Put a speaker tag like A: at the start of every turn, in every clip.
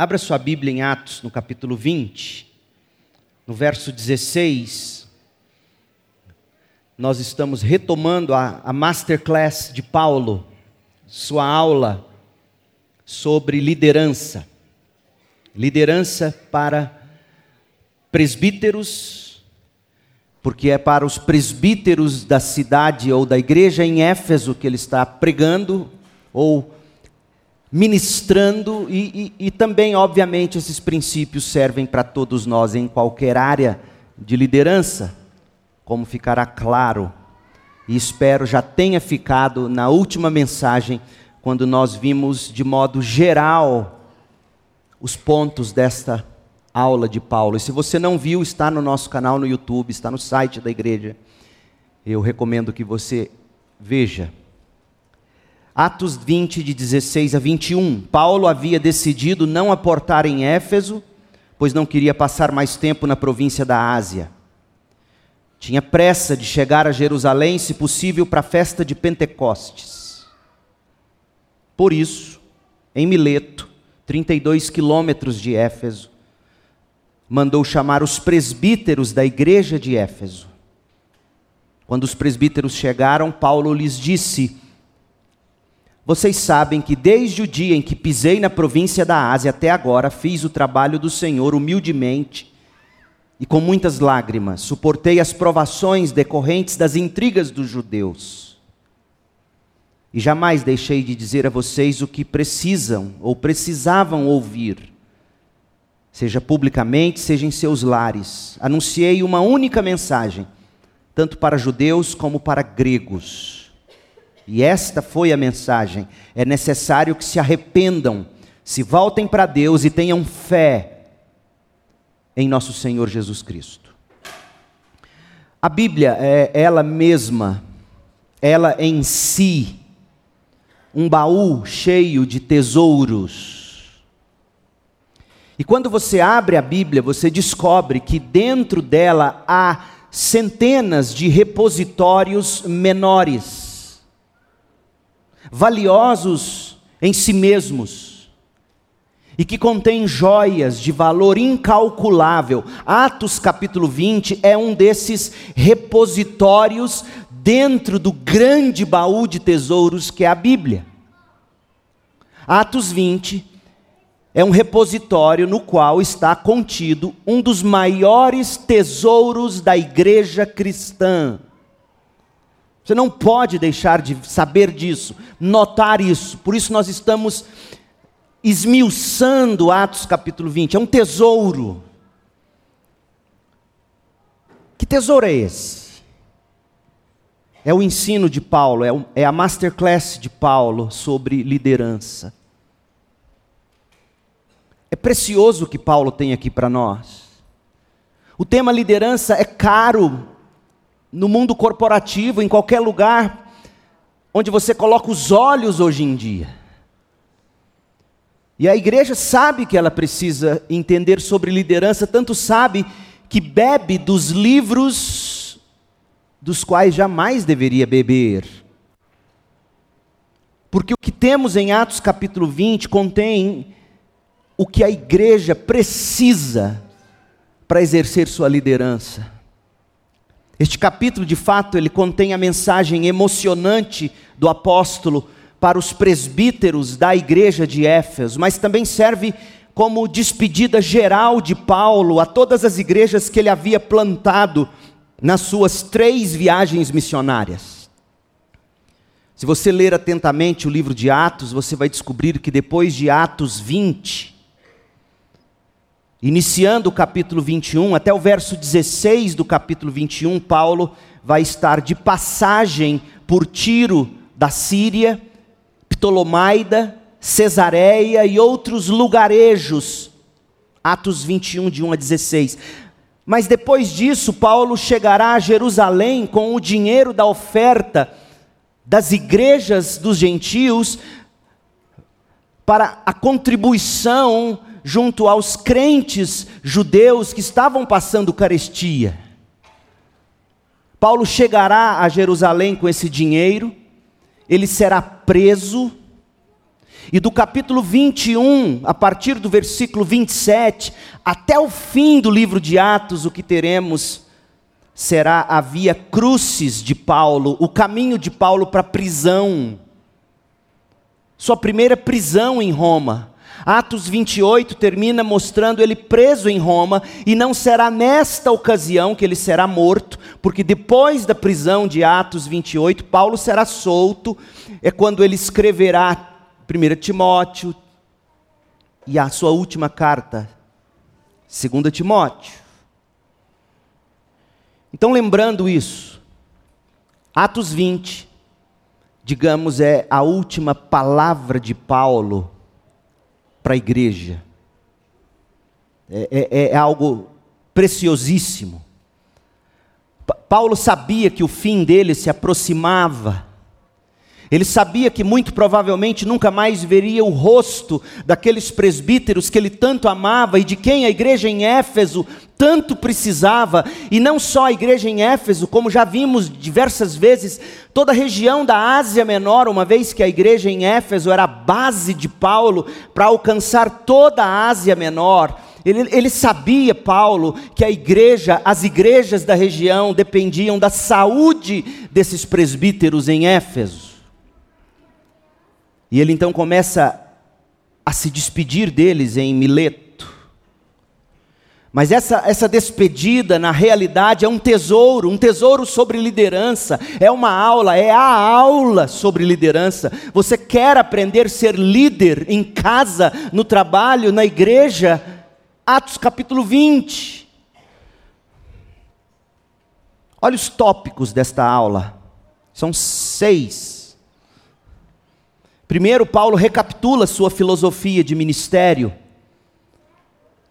A: Abra sua Bíblia em Atos, no capítulo 20, no verso 16. Nós estamos retomando a, a masterclass de Paulo, sua aula sobre liderança. Liderança para presbíteros, porque é para os presbíteros da cidade ou da igreja em Éfeso que ele está pregando ou ministrando, e, e, e também, obviamente, esses princípios servem para todos nós em qualquer área de liderança, como ficará claro, e espero já tenha ficado na última mensagem, quando nós vimos de modo geral os pontos desta aula de Paulo. E se você não viu, está no nosso canal no YouTube, está no site da igreja. Eu recomendo que você veja. Atos 20, de 16 a 21. Paulo havia decidido não aportar em Éfeso, pois não queria passar mais tempo na província da Ásia. Tinha pressa de chegar a Jerusalém, se possível, para a festa de Pentecostes. Por isso, em Mileto, 32 quilômetros de Éfeso, mandou chamar os presbíteros da igreja de Éfeso. Quando os presbíteros chegaram, Paulo lhes disse: vocês sabem que desde o dia em que pisei na província da Ásia até agora, fiz o trabalho do Senhor humildemente e com muitas lágrimas, suportei as provações decorrentes das intrigas dos judeus. E jamais deixei de dizer a vocês o que precisam ou precisavam ouvir, seja publicamente, seja em seus lares. Anunciei uma única mensagem, tanto para judeus como para gregos e esta foi a mensagem. É necessário que se arrependam, se voltem para Deus e tenham fé em nosso Senhor Jesus Cristo. A Bíblia é ela mesma, ela em si, um baú cheio de tesouros. E quando você abre a Bíblia, você descobre que dentro dela há centenas de repositórios menores valiosos em si mesmos e que contém joias de valor incalculável. Atos capítulo 20 é um desses repositórios dentro do grande baú de tesouros que é a Bíblia. Atos 20 é um repositório no qual está contido um dos maiores tesouros da igreja cristã. Você não pode deixar de saber disso, notar isso. Por isso nós estamos esmiuçando Atos capítulo 20. É um tesouro. Que tesouro é esse? É o ensino de Paulo, é, é a masterclass de Paulo sobre liderança. É precioso o que Paulo tem aqui para nós. O tema liderança é caro no mundo corporativo, em qualquer lugar onde você coloca os olhos hoje em dia. E a igreja sabe que ela precisa entender sobre liderança, tanto sabe que bebe dos livros dos quais jamais deveria beber. Porque o que temos em Atos capítulo 20 contém o que a igreja precisa para exercer sua liderança. Este capítulo, de fato, ele contém a mensagem emocionante do apóstolo para os presbíteros da igreja de Éfeso, mas também serve como despedida geral de Paulo a todas as igrejas que ele havia plantado nas suas três viagens missionárias. Se você ler atentamente o livro de Atos, você vai descobrir que depois de Atos 20, Iniciando o capítulo 21, até o verso 16 do capítulo 21, Paulo vai estar de passagem por Tiro da Síria, Ptolomaida, Cesareia e outros lugarejos. Atos 21, de 1 a 16. Mas depois disso, Paulo chegará a Jerusalém com o dinheiro da oferta das igrejas dos gentios para a contribuição junto aos crentes judeus que estavam passando carestia. Paulo chegará a Jerusalém com esse dinheiro, ele será preso, E do capítulo 21, a partir do versículo 27, até o fim do livro de Atos, o que teremos será a via crucis de Paulo, o caminho de Paulo para a prisão. Sua primeira prisão em Roma. Atos 28 termina mostrando ele preso em Roma, e não será nesta ocasião que ele será morto, porque depois da prisão de Atos 28, Paulo será solto, é quando ele escreverá 1 Timóteo e a sua última carta, 2 Timóteo. Então, lembrando isso, Atos 20, digamos, é a última palavra de Paulo para a igreja. É, é, é algo preciosíssimo. Paulo sabia que o fim dele se aproximava. Ele sabia que muito provavelmente nunca mais veria o rosto daqueles presbíteros que ele tanto amava e de quem a igreja em Éfeso tanto precisava, e não só a igreja em Éfeso, como já vimos diversas vezes, toda a região da Ásia Menor, uma vez que a igreja em Éfeso era a base de Paulo para alcançar toda a Ásia Menor. Ele, ele, sabia, Paulo, que a igreja, as igrejas da região dependiam da saúde desses presbíteros em Éfeso. E ele então começa a se despedir deles em Mileto. Mas essa, essa despedida, na realidade, é um tesouro, um tesouro sobre liderança, é uma aula, é a aula sobre liderança. Você quer aprender a ser líder em casa, no trabalho, na igreja? Atos capítulo 20. Olha os tópicos desta aula, são seis. Primeiro, Paulo recapitula sua filosofia de ministério,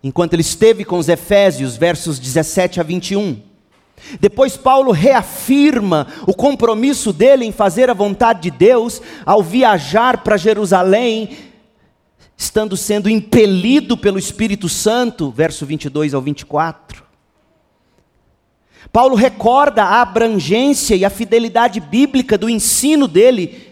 A: enquanto ele esteve com os Efésios, versos 17 a 21. Depois, Paulo reafirma o compromisso dele em fazer a vontade de Deus ao viajar para Jerusalém, estando sendo impelido pelo Espírito Santo, verso 22 ao 24. Paulo recorda a abrangência e a fidelidade bíblica do ensino dele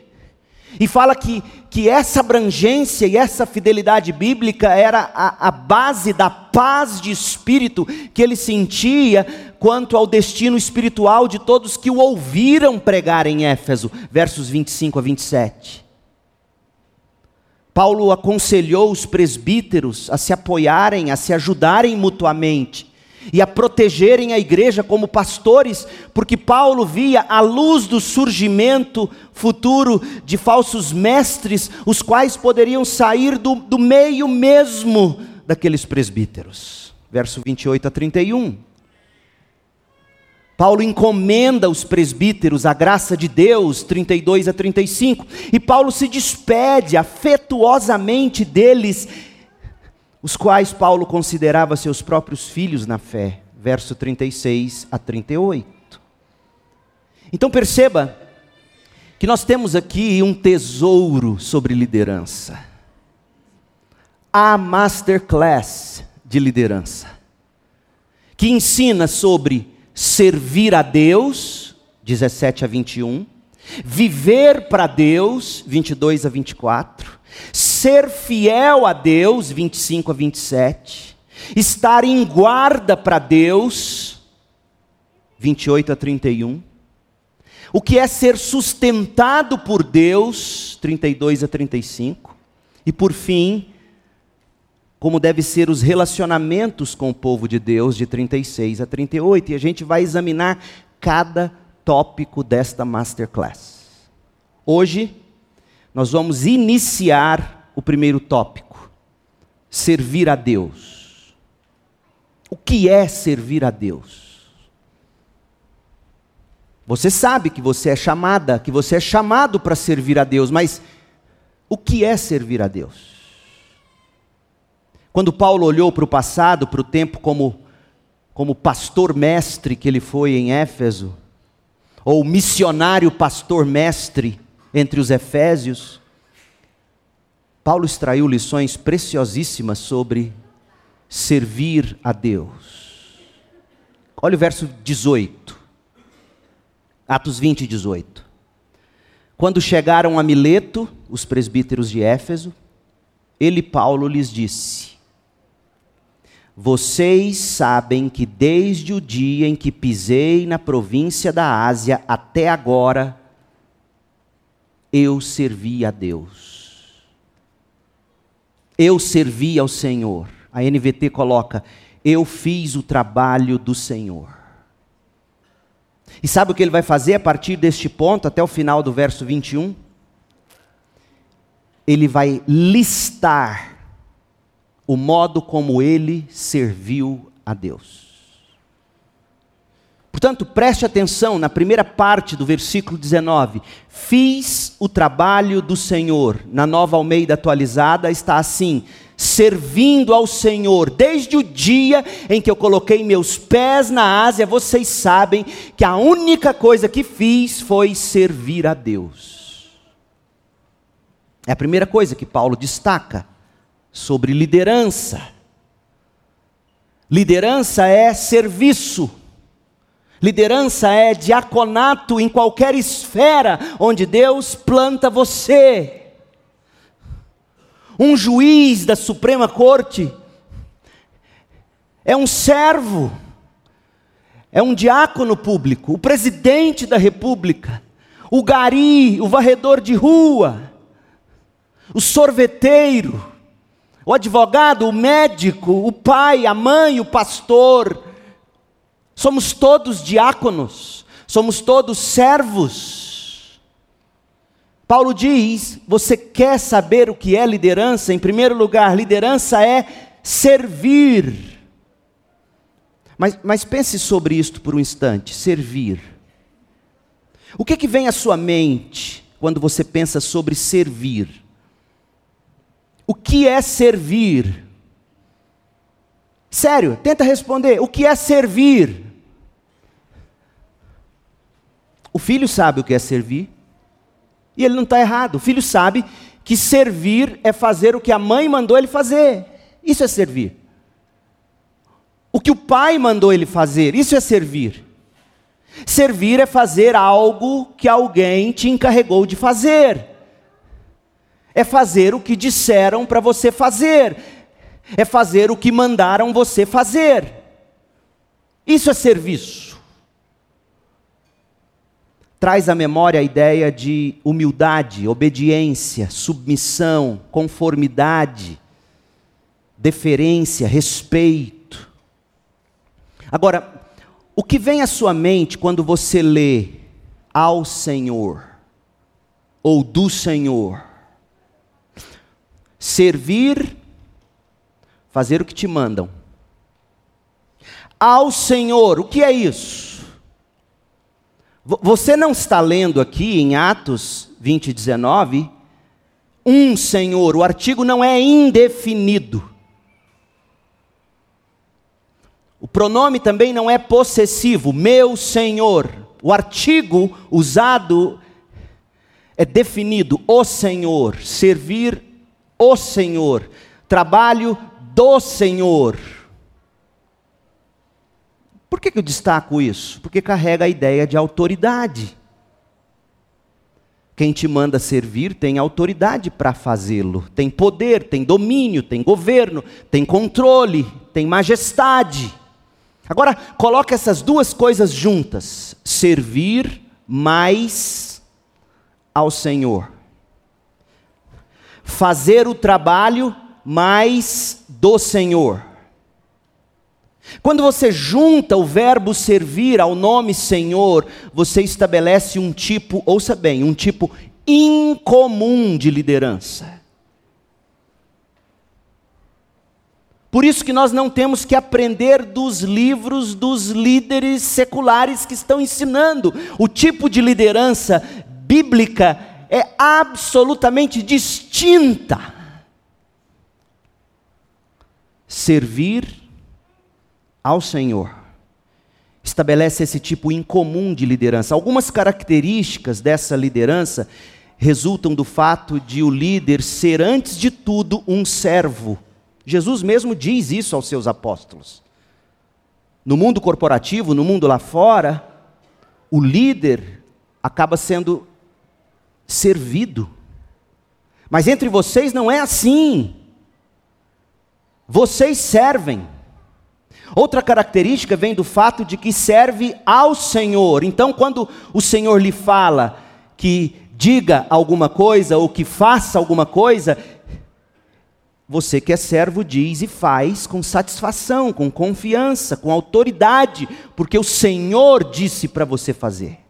A: e fala que, que essa abrangência e essa fidelidade bíblica era a, a base da paz de espírito que ele sentia quanto ao destino espiritual de todos que o ouviram pregar em Éfeso, versos 25 a 27. Paulo aconselhou os presbíteros a se apoiarem, a se ajudarem mutuamente e a protegerem a igreja como pastores, porque Paulo via a luz do surgimento futuro de falsos mestres, os quais poderiam sair do, do meio mesmo daqueles presbíteros. Verso 28 a 31. Paulo encomenda os presbíteros a graça de Deus, 32 a 35, e Paulo se despede afetuosamente deles os quais Paulo considerava seus próprios filhos na fé, verso 36 a 38. Então perceba que nós temos aqui um tesouro sobre liderança. A masterclass de liderança, que ensina sobre servir a Deus, 17 a 21, viver para Deus, 22 a 24, ser fiel a Deus, 25 a 27, estar em guarda para Deus, 28 a 31, o que é ser sustentado por Deus, 32 a 35, e por fim, como deve ser os relacionamentos com o povo de Deus, de 36 a 38, e a gente vai examinar cada tópico desta masterclass. Hoje, nós vamos iniciar o primeiro tópico: servir a Deus. O que é servir a Deus? Você sabe que você é chamada, que você é chamado para servir a Deus, mas o que é servir a Deus? Quando Paulo olhou para o passado, para o tempo como, como pastor mestre que ele foi em Éfeso, ou missionário pastor mestre, entre os Efésios, Paulo extraiu lições preciosíssimas sobre servir a Deus. Olha o verso 18. Atos 20, 18. Quando chegaram a Mileto, os presbíteros de Éfeso, ele, Paulo, lhes disse: Vocês sabem que desde o dia em que pisei na província da Ásia até agora, eu servi a Deus. Eu servi ao Senhor. A NVT coloca: Eu fiz o trabalho do Senhor. E sabe o que ele vai fazer a partir deste ponto, até o final do verso 21? Ele vai listar o modo como ele serviu a Deus. Portanto, preste atenção na primeira parte do versículo 19. Fiz o trabalho do Senhor. Na nova Almeida atualizada está assim: servindo ao Senhor. Desde o dia em que eu coloquei meus pés na Ásia, vocês sabem que a única coisa que fiz foi servir a Deus. É a primeira coisa que Paulo destaca sobre liderança. Liderança é serviço. Liderança é diaconato em qualquer esfera onde Deus planta você um juiz da Suprema Corte, é um servo, é um diácono público, o presidente da República, o gari, o varredor de rua, o sorveteiro, o advogado, o médico, o pai, a mãe, o pastor. Somos todos diáconos, somos todos servos. Paulo diz: você quer saber o que é liderança? Em primeiro lugar, liderança é servir. Mas, mas pense sobre isto por um instante: servir. O que, que vem à sua mente quando você pensa sobre servir? O que é servir? Sério, tenta responder: o que é servir? O filho sabe o que é servir. E ele não está errado. O filho sabe que servir é fazer o que a mãe mandou ele fazer. Isso é servir. O que o pai mandou ele fazer, isso é servir. Servir é fazer algo que alguém te encarregou de fazer. É fazer o que disseram para você fazer. É fazer o que mandaram você fazer. Isso é serviço traz à memória a ideia de humildade, obediência, submissão, conformidade, deferência, respeito. Agora, o que vem à sua mente quando você lê ao Senhor ou do Senhor? Servir, fazer o que te mandam. Ao Senhor, o que é isso? Você não está lendo aqui em Atos 20, 19, um Senhor, o artigo não é indefinido. O pronome também não é possessivo, meu Senhor. O artigo usado é definido, o Senhor, servir o Senhor, trabalho do Senhor. Por que, que eu destaco isso? Porque carrega a ideia de autoridade. Quem te manda servir tem autoridade para fazê-lo, tem poder, tem domínio, tem governo, tem controle, tem majestade. Agora, coloca essas duas coisas juntas: servir mais ao Senhor, fazer o trabalho mais do Senhor. Quando você junta o verbo servir ao nome Senhor, você estabelece um tipo, ouça bem, um tipo incomum de liderança. Por isso que nós não temos que aprender dos livros dos líderes seculares que estão ensinando. O tipo de liderança bíblica é absolutamente distinta. Servir ao Senhor. Estabelece esse tipo incomum de liderança. Algumas características dessa liderança resultam do fato de o líder ser, antes de tudo, um servo. Jesus mesmo diz isso aos seus apóstolos. No mundo corporativo, no mundo lá fora, o líder acaba sendo servido. Mas entre vocês não é assim. Vocês servem. Outra característica vem do fato de que serve ao Senhor. Então, quando o Senhor lhe fala que diga alguma coisa ou que faça alguma coisa, você que é servo diz e faz com satisfação, com confiança, com autoridade, porque o Senhor disse para você fazer.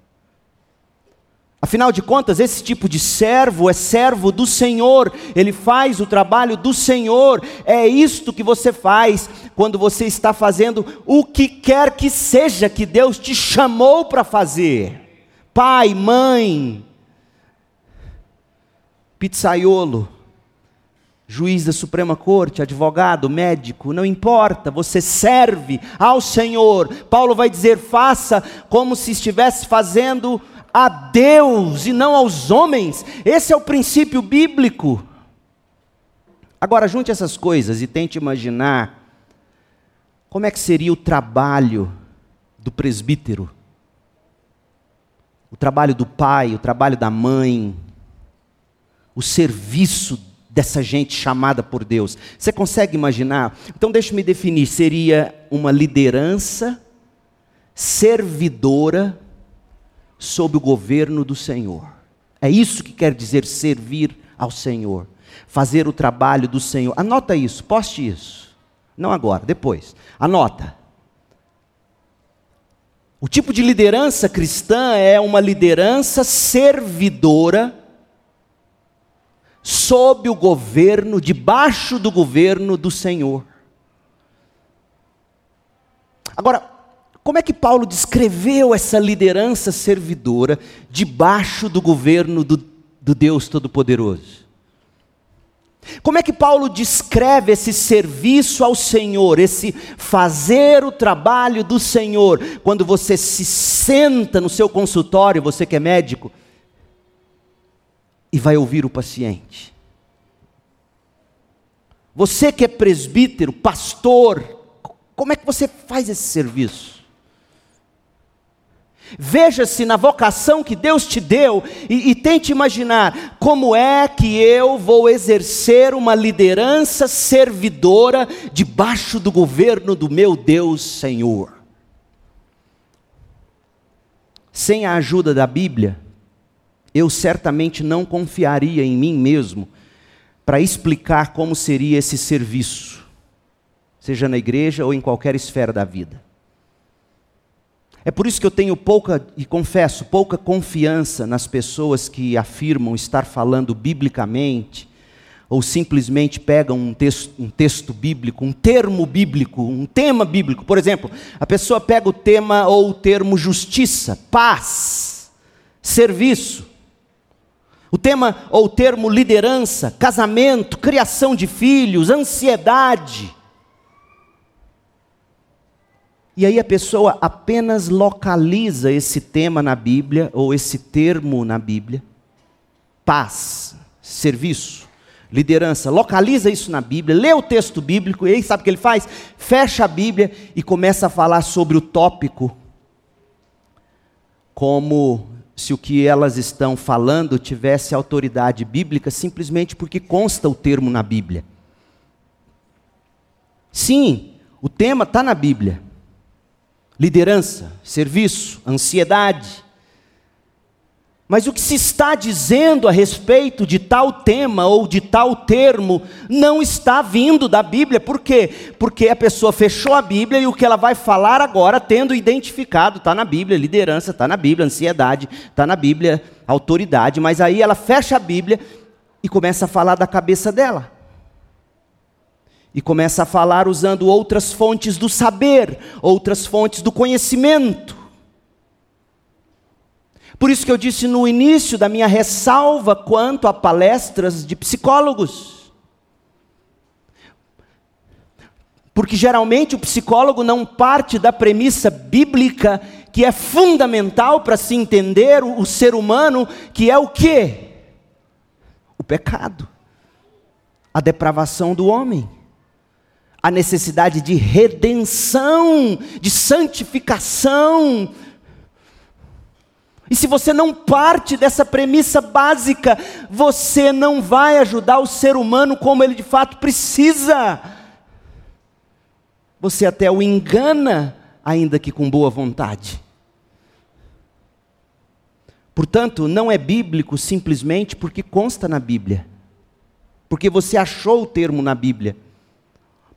A: Afinal de contas, esse tipo de servo é servo do Senhor, ele faz o trabalho do Senhor. É isto que você faz quando você está fazendo o que quer que seja que Deus te chamou para fazer. Pai, mãe, pizzaiolo, juiz da Suprema Corte, advogado, médico, não importa, você serve ao Senhor. Paulo vai dizer: faça como se estivesse fazendo a Deus e não aos homens. Esse é o princípio bíblico. Agora, junte essas coisas e tente imaginar como é que seria o trabalho do presbítero, o trabalho do pai, o trabalho da mãe, o serviço dessa gente chamada por Deus. Você consegue imaginar? Então, deixe-me definir: seria uma liderança servidora sob o governo do Senhor. É isso que quer dizer servir ao Senhor, fazer o trabalho do Senhor. Anota isso, poste isso. Não agora, depois. Anota. O tipo de liderança cristã é uma liderança servidora sob o governo, debaixo do governo do Senhor. Agora, como é que Paulo descreveu essa liderança servidora debaixo do governo do, do Deus Todo-Poderoso? Como é que Paulo descreve esse serviço ao Senhor, esse fazer o trabalho do Senhor, quando você se senta no seu consultório, você que é médico, e vai ouvir o paciente? Você que é presbítero, pastor, como é que você faz esse serviço? Veja-se na vocação que Deus te deu e, e, tente imaginar como é que eu vou exercer uma liderança servidora debaixo do governo do meu Deus Senhor. Sem a ajuda da Bíblia, eu certamente não confiaria em mim mesmo para explicar como seria esse serviço, seja na igreja ou em qualquer esfera da vida. É por isso que eu tenho pouca, e confesso, pouca confiança nas pessoas que afirmam estar falando biblicamente, ou simplesmente pegam um texto, um texto bíblico, um termo bíblico, um tema bíblico. Por exemplo, a pessoa pega o tema ou o termo justiça, paz, serviço. O tema ou o termo liderança, casamento, criação de filhos, ansiedade. E aí a pessoa apenas localiza esse tema na Bíblia, ou esse termo na Bíblia. Paz, serviço, liderança. Localiza isso na Bíblia, lê o texto bíblico, e aí sabe o que ele faz? Fecha a Bíblia e começa a falar sobre o tópico, como se o que elas estão falando tivesse autoridade bíblica, simplesmente porque consta o termo na Bíblia. Sim, o tema está na Bíblia liderança, serviço, ansiedade. Mas o que se está dizendo a respeito de tal tema ou de tal termo não está vindo da Bíblia. Por quê? Porque a pessoa fechou a Bíblia e o que ela vai falar agora, tendo identificado, está na Bíblia, liderança está na Bíblia, ansiedade está na Bíblia, autoridade, mas aí ela fecha a Bíblia e começa a falar da cabeça dela e começa a falar usando outras fontes do saber, outras fontes do conhecimento. Por isso que eu disse no início da minha ressalva quanto a palestras de psicólogos. Porque geralmente o psicólogo não parte da premissa bíblica que é fundamental para se entender o, o ser humano, que é o quê? O pecado. A depravação do homem a necessidade de redenção, de santificação. E se você não parte dessa premissa básica, você não vai ajudar o ser humano como ele de fato precisa. Você até o engana, ainda que com boa vontade. Portanto, não é bíblico simplesmente porque consta na Bíblia, porque você achou o termo na Bíblia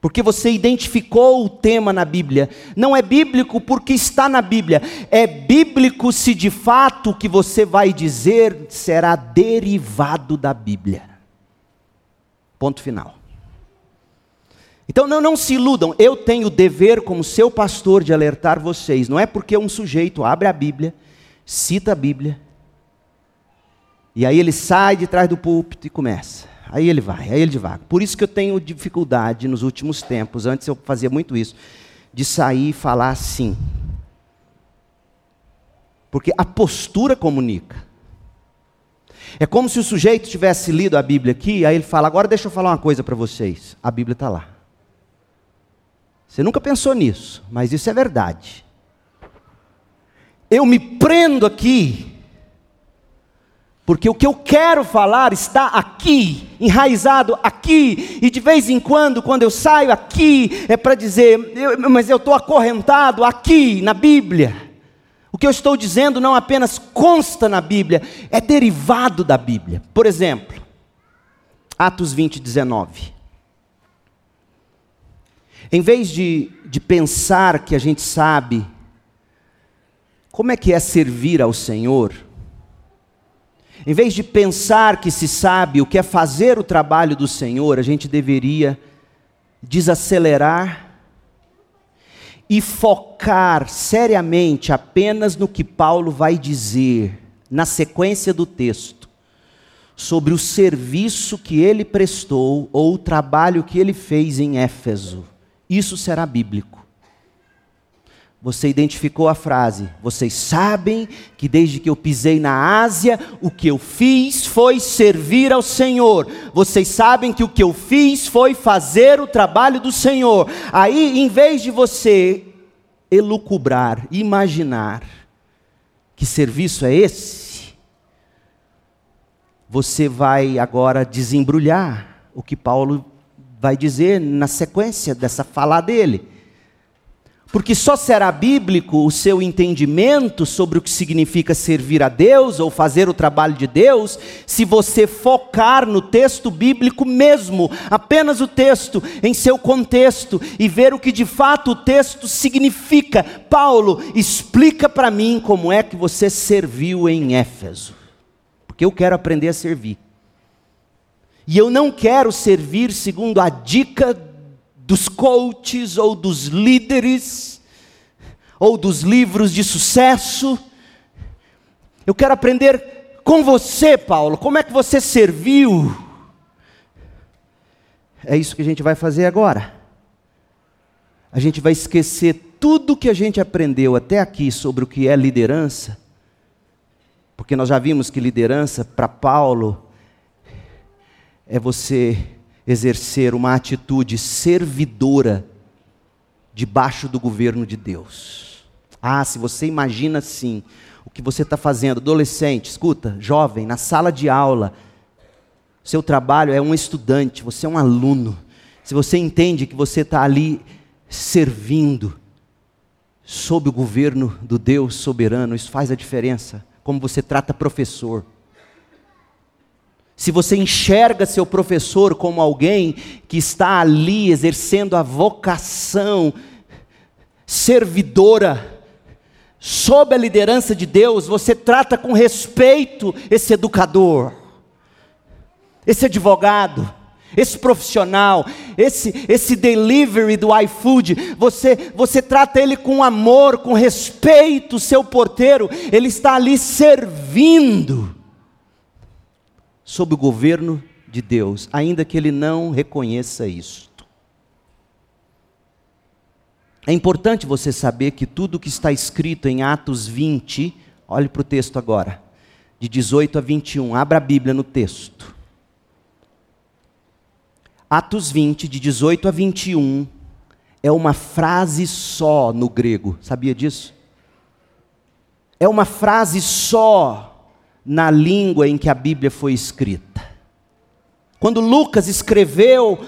A: porque você identificou o tema na Bíblia. Não é bíblico porque está na Bíblia. É bíblico se de fato o que você vai dizer será derivado da Bíblia. Ponto final. Então não, não se iludam, eu tenho o dever como seu pastor de alertar vocês. Não é porque um sujeito abre a Bíblia, cita a Bíblia, e aí ele sai de trás do púlpito e começa. Aí ele vai, aí ele devaga. Por isso que eu tenho dificuldade nos últimos tempos, antes eu fazia muito isso, de sair e falar assim. Porque a postura comunica. É como se o sujeito tivesse lido a Bíblia aqui, aí ele fala: agora deixa eu falar uma coisa para vocês. A Bíblia está lá. Você nunca pensou nisso, mas isso é verdade. Eu me prendo aqui porque o que eu quero falar está aqui, enraizado aqui, e de vez em quando, quando eu saio aqui, é para dizer, eu, mas eu estou acorrentado aqui na Bíblia. O que eu estou dizendo não apenas consta na Bíblia, é derivado da Bíblia. Por exemplo, Atos 20, 19. Em vez de, de pensar que a gente sabe como é que é servir ao Senhor, em vez de pensar que se sabe o que é fazer o trabalho do Senhor, a gente deveria desacelerar e focar seriamente apenas no que Paulo vai dizer na sequência do texto sobre o serviço que ele prestou ou o trabalho que ele fez em Éfeso. Isso será bíblico. Você identificou a frase. Vocês sabem que desde que eu pisei na Ásia, o que eu fiz foi servir ao Senhor. Vocês sabem que o que eu fiz foi fazer o trabalho do Senhor. Aí, em vez de você elucubrar, imaginar que serviço é esse, você vai agora desembrulhar o que Paulo vai dizer na sequência dessa fala dele. Porque só será bíblico o seu entendimento sobre o que significa servir a Deus ou fazer o trabalho de Deus, se você focar no texto bíblico mesmo, apenas o texto, em seu contexto, e ver o que de fato o texto significa. Paulo, explica para mim como é que você serviu em Éfeso, porque eu quero aprender a servir. E eu não quero servir segundo a dica dos coaches ou dos líderes ou dos livros de sucesso. Eu quero aprender com você, Paulo, como é que você serviu. É isso que a gente vai fazer agora. A gente vai esquecer tudo que a gente aprendeu até aqui sobre o que é liderança, porque nós já vimos que liderança, para Paulo, é você exercer uma atitude servidora debaixo do governo de Deus. Ah, se você imagina assim, o que você está fazendo, adolescente, escuta, jovem, na sala de aula, seu trabalho é um estudante, você é um aluno. Se você entende que você está ali servindo sob o governo do Deus soberano, isso faz a diferença. Como você trata professor se você enxerga seu professor como alguém que está ali exercendo a vocação servidora, sob a liderança de Deus, você trata com respeito esse educador, esse advogado, esse profissional, esse, esse delivery do iFood, você, você trata ele com amor, com respeito, seu porteiro, ele está ali servindo sob o governo de Deus, ainda que ele não reconheça isto. É importante você saber que tudo que está escrito em Atos 20, olhe para o texto agora, de 18 a 21, abra a Bíblia no texto. Atos 20, de 18 a 21, é uma frase só no grego, sabia disso? é uma frase só na língua em que a Bíblia foi escrita. Quando Lucas escreveu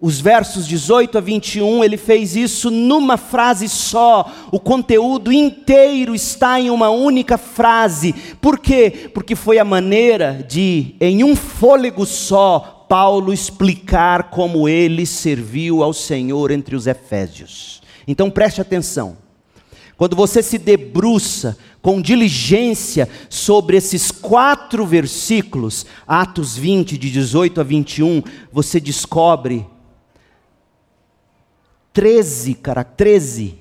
A: os versos 18 a 21, ele fez isso numa frase só. O conteúdo inteiro está em uma única frase. Por quê? Porque foi a maneira de, em um fôlego só, Paulo explicar como ele serviu ao Senhor entre os Efésios. Então preste atenção. Quando você se debruça com diligência sobre esses quatro versículos, Atos 20, de 18 a 21, você descobre 13, cara, 13.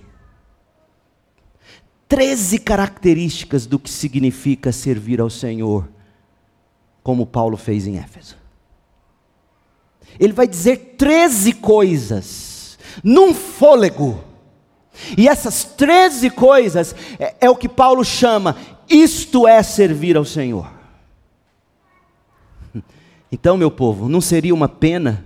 A: 13 características do que significa servir ao Senhor, como Paulo fez em Éfeso. Ele vai dizer 13 coisas, num fôlego. E essas 13 coisas é, é o que Paulo chama, isto é servir ao Senhor. Então, meu povo, não seria uma pena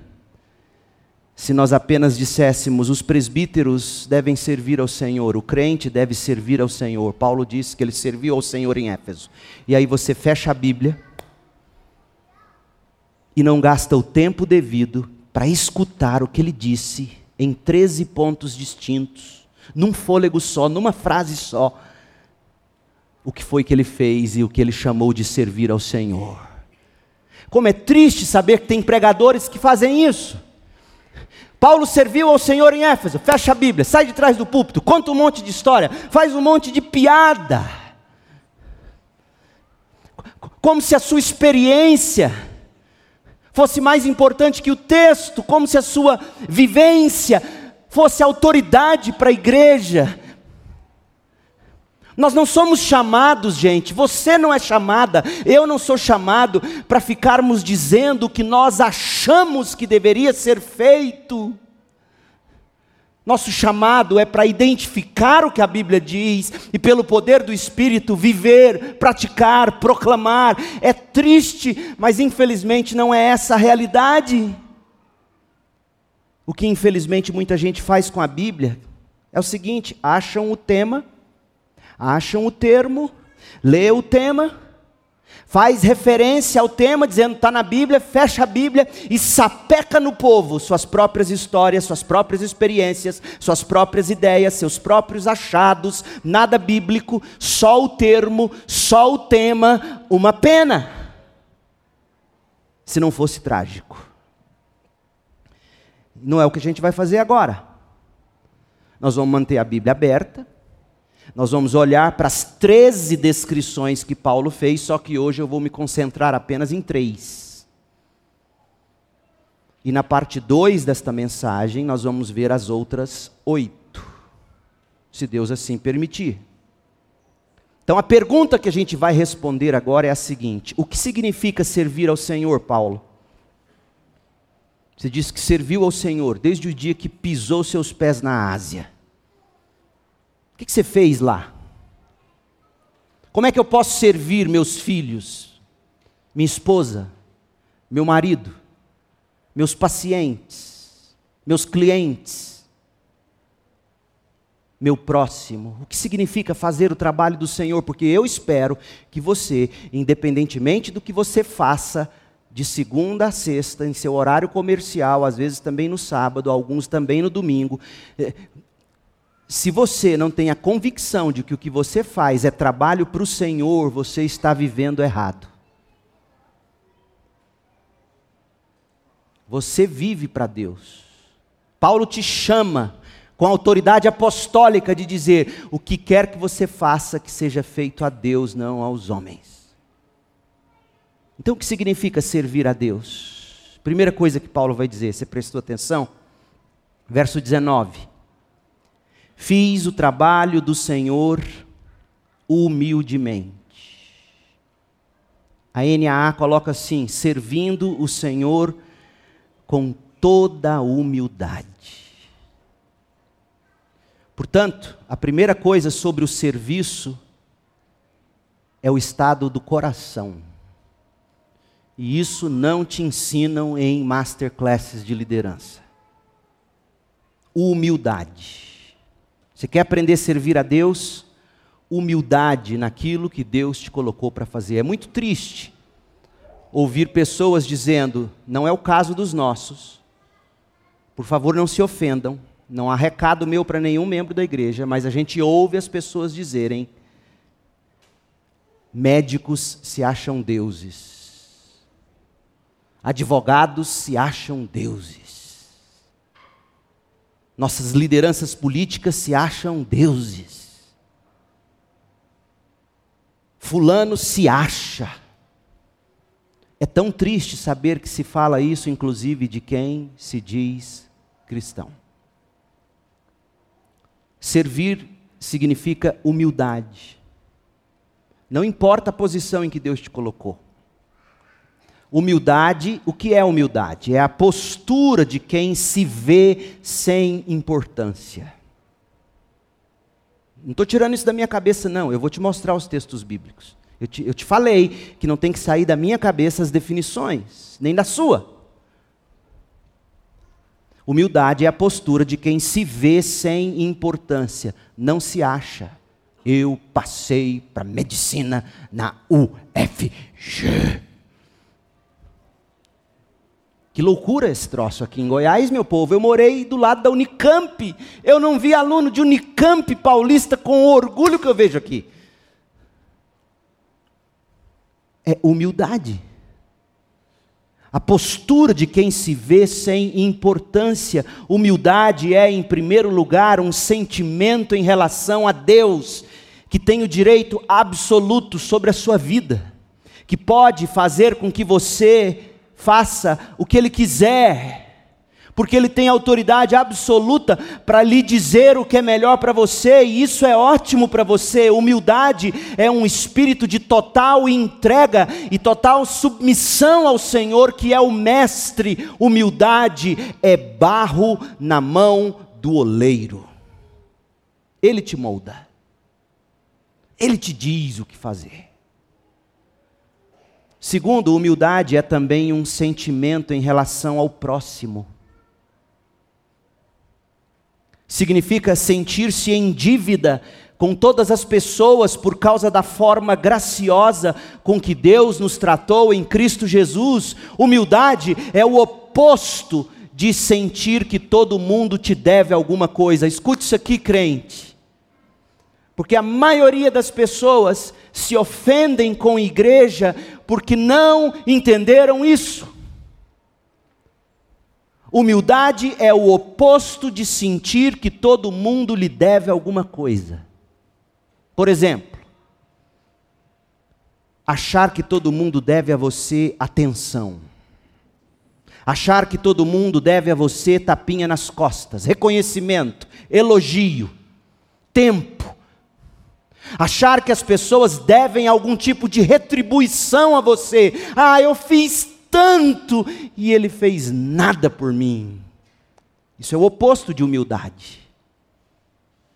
A: se nós apenas disséssemos os presbíteros devem servir ao Senhor, o crente deve servir ao Senhor. Paulo disse que ele serviu ao Senhor em Éfeso. E aí você fecha a Bíblia e não gasta o tempo devido para escutar o que ele disse em 13 pontos distintos, num fôlego só, numa frase só, o que foi que ele fez e o que ele chamou de servir ao Senhor. Como é triste saber que tem pregadores que fazem isso Paulo serviu ao Senhor em Éfeso, fecha a Bíblia, sai de trás do púlpito, conta um monte de história, faz um monte de piada. Como se a sua experiência fosse mais importante que o texto, como se a sua vivência fosse autoridade para a igreja, nós não somos chamados, gente, você não é chamada, eu não sou chamado para ficarmos dizendo o que nós achamos que deveria ser feito. Nosso chamado é para identificar o que a Bíblia diz e, pelo poder do Espírito, viver, praticar, proclamar. É triste, mas infelizmente não é essa a realidade. O que infelizmente muita gente faz com a Bíblia é o seguinte: acham o tema acham o termo, lê o tema, faz referência ao tema, dizendo está na Bíblia, fecha a Bíblia e sapeca no povo suas próprias histórias, suas próprias experiências, suas próprias ideias, seus próprios achados, nada bíblico, só o termo, só o tema, uma pena. Se não fosse trágico. Não é o que a gente vai fazer agora. Nós vamos manter a Bíblia aberta, nós vamos olhar para as 13 descrições que Paulo fez, só que hoje eu vou me concentrar apenas em três. E na parte 2 desta mensagem, nós vamos ver as outras oito, se Deus assim permitir. Então a pergunta que a gente vai responder agora é a seguinte: O que significa servir ao Senhor, Paulo? Você diz que serviu ao Senhor desde o dia que pisou seus pés na Ásia que, que você fez lá? Como é que eu posso servir meus filhos, minha esposa, meu marido, meus pacientes, meus clientes, meu próximo? O que significa fazer o trabalho do Senhor? Porque eu espero que você, independentemente do que você faça, de segunda a sexta, em seu horário comercial, às vezes também no sábado, alguns também no domingo, eh, se você não tem a convicção de que o que você faz é trabalho para o Senhor, você está vivendo errado. Você vive para Deus. Paulo te chama com a autoridade apostólica de dizer: o que quer que você faça, que seja feito a Deus, não aos homens. Então, o que significa servir a Deus? Primeira coisa que Paulo vai dizer, você prestou atenção? Verso 19 Fiz o trabalho do Senhor humildemente. A NAA coloca assim: servindo o Senhor com toda humildade. Portanto, a primeira coisa sobre o serviço é o estado do coração. E isso não te ensinam em masterclasses de liderança. Humildade. Você quer aprender a servir a Deus? humildade naquilo que Deus te colocou para fazer. É muito triste ouvir pessoas dizendo: não é o caso dos nossos, por favor não se ofendam, não há recado meu para nenhum membro da igreja, mas a gente ouve as pessoas dizerem: médicos se acham deuses, advogados se acham deuses, nossas lideranças políticas se acham deuses. Fulano se acha. É tão triste saber que se fala isso, inclusive, de quem se diz cristão. Servir significa humildade. Não importa a posição em que Deus te colocou. Humildade, o que é humildade? É a postura de quem se vê sem importância. Não estou tirando isso da minha cabeça, não. Eu vou te mostrar os textos bíblicos. Eu te, eu te falei que não tem que sair da minha cabeça as definições, nem da sua. Humildade é a postura de quem se vê sem importância, não se acha. Eu passei para medicina na UFG. Que loucura esse troço aqui em Goiás, meu povo. Eu morei do lado da Unicamp. Eu não vi aluno de Unicamp paulista com o orgulho que eu vejo aqui. É humildade. A postura de quem se vê sem importância. Humildade é, em primeiro lugar, um sentimento em relação a Deus, que tem o direito absoluto sobre a sua vida, que pode fazer com que você faça o que Ele quiser, porque Ele tem autoridade absoluta para lhe dizer o que é melhor para você, e isso é ótimo para você. Humildade é um espírito de total entrega e total submissão ao Senhor, que é o Mestre. Humildade é barro na mão do oleiro, Ele te molda, Ele te diz o que fazer. Segundo, humildade é também um sentimento em relação ao próximo. Significa sentir-se em dívida com todas as pessoas por causa da forma graciosa com que Deus nos tratou em Cristo Jesus. Humildade é o oposto de sentir que todo mundo te deve alguma coisa. Escute isso aqui, crente. Porque a maioria das pessoas se ofendem com igreja porque não entenderam isso. Humildade é o oposto de sentir que todo mundo lhe deve alguma coisa. Por exemplo, achar que todo mundo deve a você atenção. Achar que todo mundo deve a você tapinha nas costas, reconhecimento, elogio, tempo, Achar que as pessoas devem algum tipo de retribuição a você. Ah, eu fiz tanto e ele fez nada por mim. Isso é o oposto de humildade.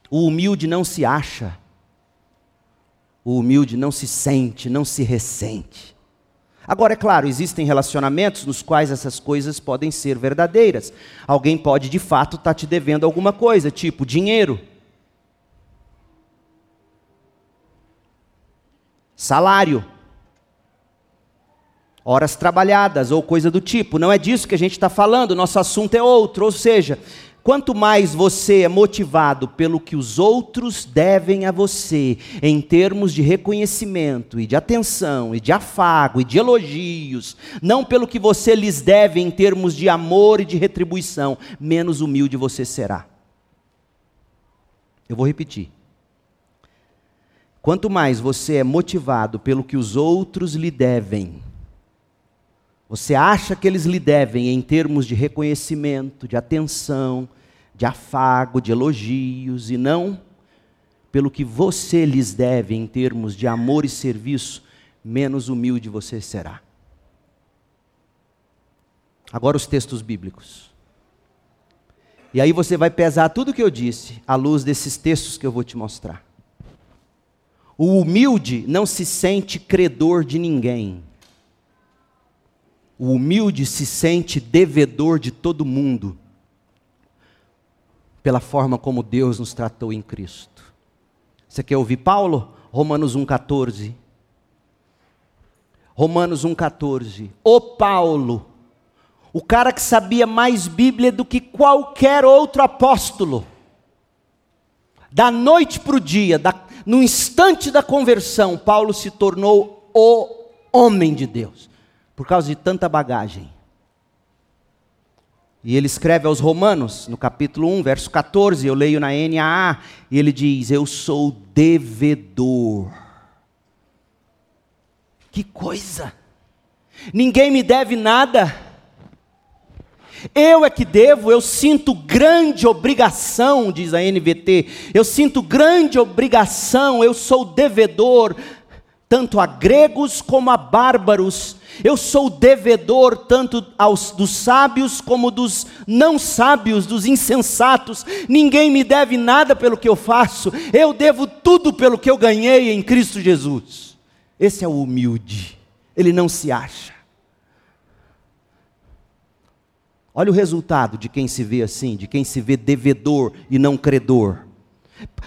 A: O humilde não se acha. O humilde não se sente, não se ressente. Agora, é claro, existem relacionamentos nos quais essas coisas podem ser verdadeiras. Alguém pode de fato estar tá te devendo alguma coisa, tipo dinheiro. Salário, horas trabalhadas ou coisa do tipo. Não é disso que a gente está falando, nosso assunto é outro. Ou seja, quanto mais você é motivado pelo que os outros devem a você, em termos de reconhecimento e de atenção e de afago e de elogios, não pelo que você lhes deve em termos de amor e de retribuição, menos humilde você será. Eu vou repetir. Quanto mais você é motivado pelo que os outros lhe devem, você acha que eles lhe devem em termos de reconhecimento, de atenção, de afago, de elogios, e não pelo que você lhes deve em termos de amor e serviço, menos humilde você será. Agora os textos bíblicos. E aí você vai pesar tudo o que eu disse à luz desses textos que eu vou te mostrar. O humilde não se sente credor de ninguém. O humilde se sente devedor de todo mundo, pela forma como Deus nos tratou em Cristo. Você quer ouvir Paulo? Romanos 1,14. Romanos 1,14. O Paulo, o cara que sabia mais Bíblia do que qualquer outro apóstolo, da noite para o dia, da, no instante da conversão, Paulo se tornou o homem de Deus, por causa de tanta bagagem. E ele escreve aos Romanos, no capítulo 1, verso 14, eu leio na NAA, e ele diz: Eu sou devedor. Que coisa! Ninguém me deve nada. Eu é que devo, eu sinto grande obrigação, diz a NVT, eu sinto grande obrigação, eu sou devedor, tanto a gregos como a bárbaros, eu sou devedor tanto aos dos sábios como dos não sábios, dos insensatos. Ninguém me deve nada pelo que eu faço. Eu devo tudo pelo que eu ganhei em Cristo Jesus. Esse é o humilde. Ele não se acha. Olha o resultado de quem se vê assim, de quem se vê devedor e não credor.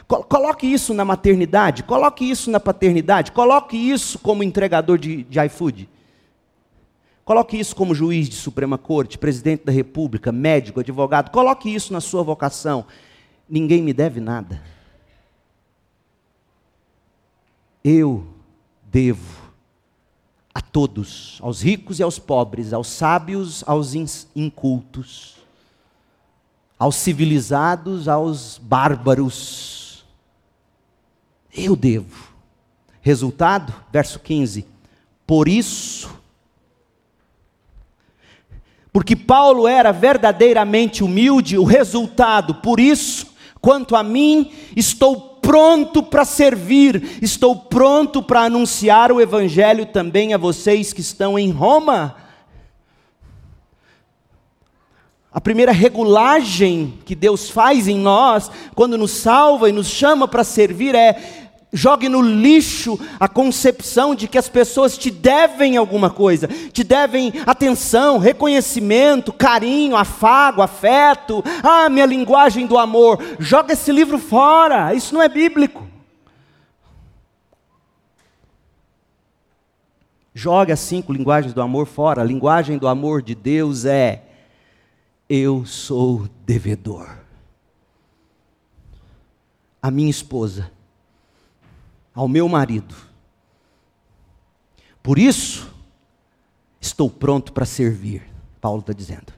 A: Coloque isso na maternidade, coloque isso na paternidade, coloque isso como entregador de, de iFood. Coloque isso como juiz de Suprema Corte, presidente da República, médico, advogado. Coloque isso na sua vocação. Ninguém me deve nada. Eu devo a todos, aos ricos e aos pobres, aos sábios, aos incultos, aos civilizados, aos bárbaros. Eu devo. Resultado, verso 15. Por isso porque Paulo era verdadeiramente humilde, o resultado, por isso, quanto a mim, estou pronto para servir, estou pronto para anunciar o Evangelho também a vocês que estão em Roma. A primeira regulagem que Deus faz em nós, quando nos salva e nos chama para servir, é Jogue no lixo a concepção de que as pessoas te devem alguma coisa, te devem atenção, reconhecimento, carinho, afago, afeto, ah, minha linguagem do amor. Joga esse livro fora, isso não é bíblico. Joga as cinco linguagens do amor fora. A linguagem do amor de Deus é: eu sou devedor. A minha esposa ao meu marido. Por isso, estou pronto para servir, Paulo está dizendo.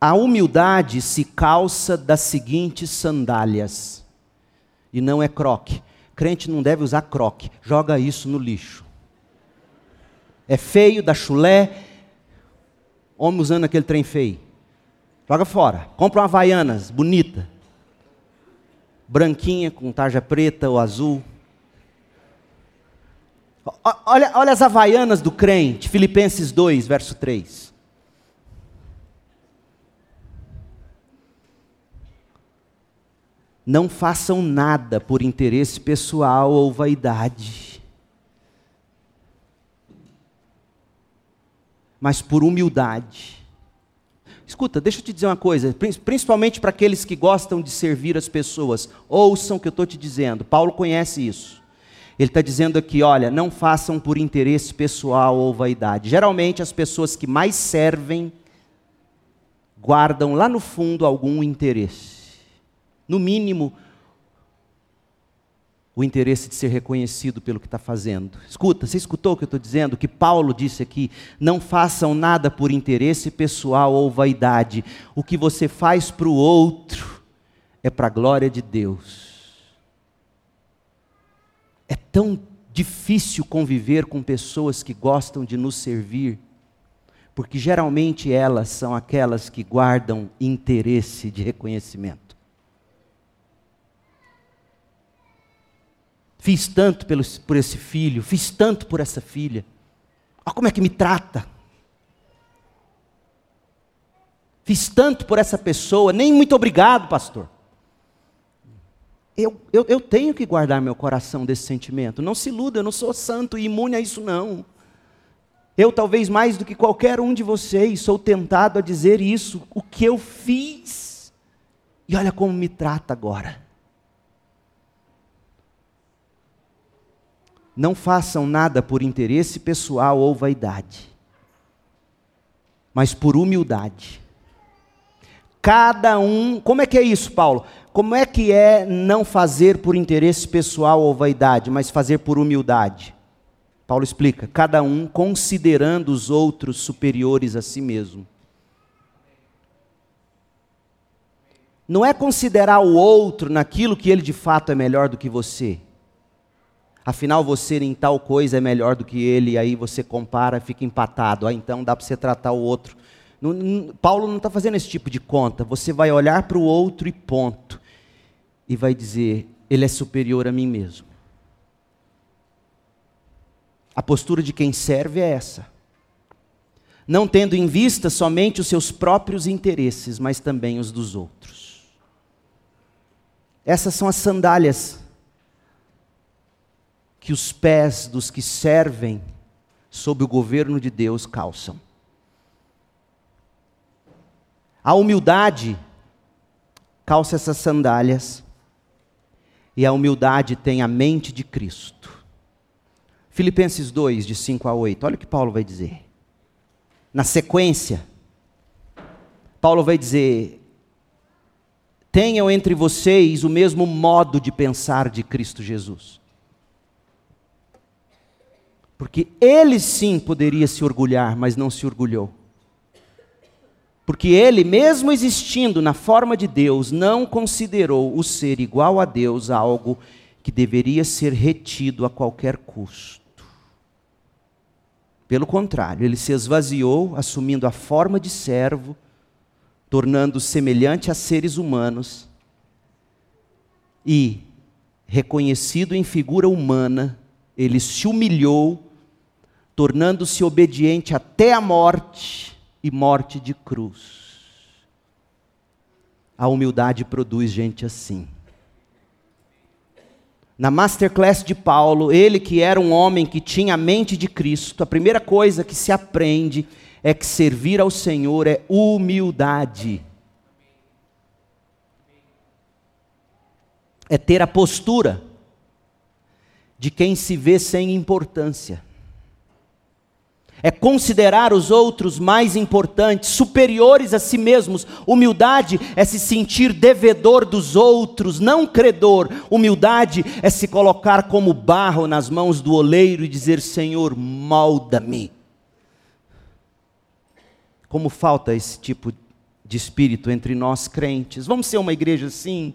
A: A humildade se calça das seguintes sandálias, e não é croque. Crente não deve usar croque, joga isso no lixo. É feio, dá chulé, homem usando aquele trem feio. Joga fora. Compra uma Havaianas, bonita branquinha com tarja preta ou azul. Olha, olha as havaianas do crente, Filipenses 2, verso 3. Não façam nada por interesse pessoal ou vaidade, mas por humildade Escuta, deixa eu te dizer uma coisa, principalmente para aqueles que gostam de servir as pessoas, ouçam o que eu estou te dizendo. Paulo conhece isso. Ele está dizendo aqui: olha, não façam por interesse pessoal ou vaidade. Geralmente, as pessoas que mais servem guardam lá no fundo algum interesse. No mínimo, o interesse de ser reconhecido pelo que está fazendo. Escuta, você escutou o que eu estou dizendo? Que Paulo disse aqui: não façam nada por interesse pessoal ou vaidade. O que você faz para o outro é para a glória de Deus. É tão difícil conviver com pessoas que gostam de nos servir, porque geralmente elas são aquelas que guardam interesse de reconhecimento. Fiz tanto pelo, por esse filho, fiz tanto por essa filha. Olha como é que me trata. Fiz tanto por essa pessoa, nem muito obrigado, pastor. Eu, eu, eu tenho que guardar meu coração desse sentimento. Não se iluda, eu não sou santo e imune a isso, não. Eu, talvez mais do que qualquer um de vocês, sou tentado a dizer isso, o que eu fiz. E olha como me trata agora. Não façam nada por interesse pessoal ou vaidade, mas por humildade. Cada um, como é que é isso, Paulo? Como é que é não fazer por interesse pessoal ou vaidade, mas fazer por humildade? Paulo explica: cada um considerando os outros superiores a si mesmo. Não é considerar o outro naquilo que ele de fato é melhor do que você. Afinal, você em tal coisa é melhor do que ele, e aí você compara, fica empatado. Ah, então dá para você tratar o outro. Não, não, Paulo não está fazendo esse tipo de conta. Você vai olhar para o outro e ponto. E vai dizer: ele é superior a mim mesmo. A postura de quem serve é essa. Não tendo em vista somente os seus próprios interesses, mas também os dos outros. Essas são as sandálias que os pés dos que servem sob o governo de Deus calçam. A humildade calça essas sandálias, e a humildade tem a mente de Cristo. Filipenses 2, de 5 a 8, olha o que Paulo vai dizer. Na sequência, Paulo vai dizer: tenham entre vocês o mesmo modo de pensar de Cristo Jesus. Porque ele sim poderia se orgulhar, mas não se orgulhou. Porque ele, mesmo existindo na forma de Deus, não considerou o ser igual a Deus algo que deveria ser retido a qualquer custo. Pelo contrário, ele se esvaziou, assumindo a forma de servo, tornando-se semelhante a seres humanos e, reconhecido em figura humana, ele se humilhou, tornando-se obediente até a morte e morte de cruz. A humildade produz gente assim na masterclass de Paulo, ele que era um homem que tinha a mente de Cristo, a primeira coisa que se aprende é que servir ao Senhor é humildade. É ter a postura de quem se vê sem importância é considerar os outros mais importantes, superiores a si mesmos. Humildade é se sentir devedor dos outros, não credor. Humildade é se colocar como barro nas mãos do oleiro e dizer: Senhor, molda-me. Como falta esse tipo de espírito entre nós crentes. Vamos ser uma igreja assim?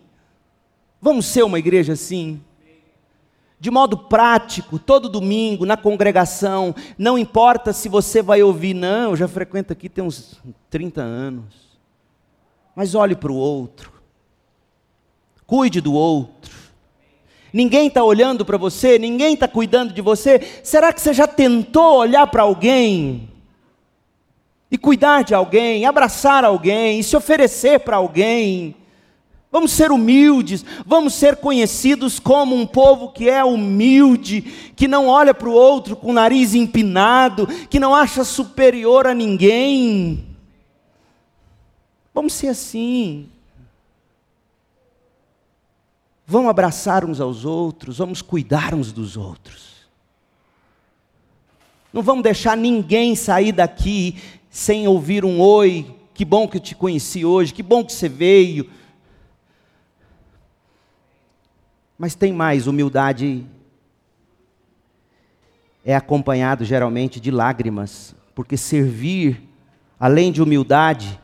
A: Vamos ser uma igreja assim? De modo prático, todo domingo, na congregação, não importa se você vai ouvir, não, eu já frequento aqui tem uns 30 anos. Mas olhe para o outro, cuide do outro. Ninguém está olhando para você, ninguém está cuidando de você. Será que você já tentou olhar para alguém? E cuidar de alguém, abraçar alguém, e se oferecer para alguém? Vamos ser humildes, vamos ser conhecidos como um povo que é humilde, que não olha para o outro com o nariz empinado, que não acha superior a ninguém. Vamos ser assim. Vamos abraçar uns aos outros, vamos cuidar uns dos outros. Não vamos deixar ninguém sair daqui sem ouvir um oi, que bom que eu te conheci hoje, que bom que você veio Mas tem mais, humildade é acompanhado geralmente de lágrimas, porque servir, além de humildade,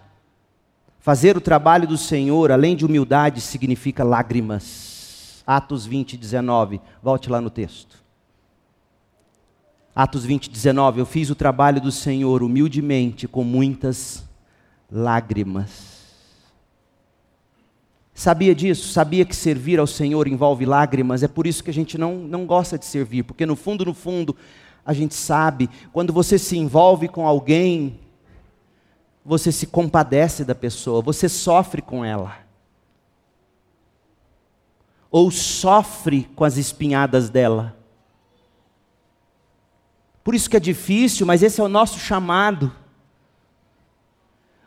A: fazer o trabalho do Senhor, além de humildade, significa lágrimas. Atos 20, 19, volte lá no texto. Atos 20, 19, eu fiz o trabalho do Senhor humildemente, com muitas lágrimas. Sabia disso? Sabia que servir ao Senhor envolve lágrimas? É por isso que a gente não, não gosta de servir, porque no fundo, no fundo, a gente sabe, quando você se envolve com alguém, você se compadece da pessoa, você sofre com ela. Ou sofre com as espinhadas dela. Por isso que é difícil, mas esse é o nosso chamado.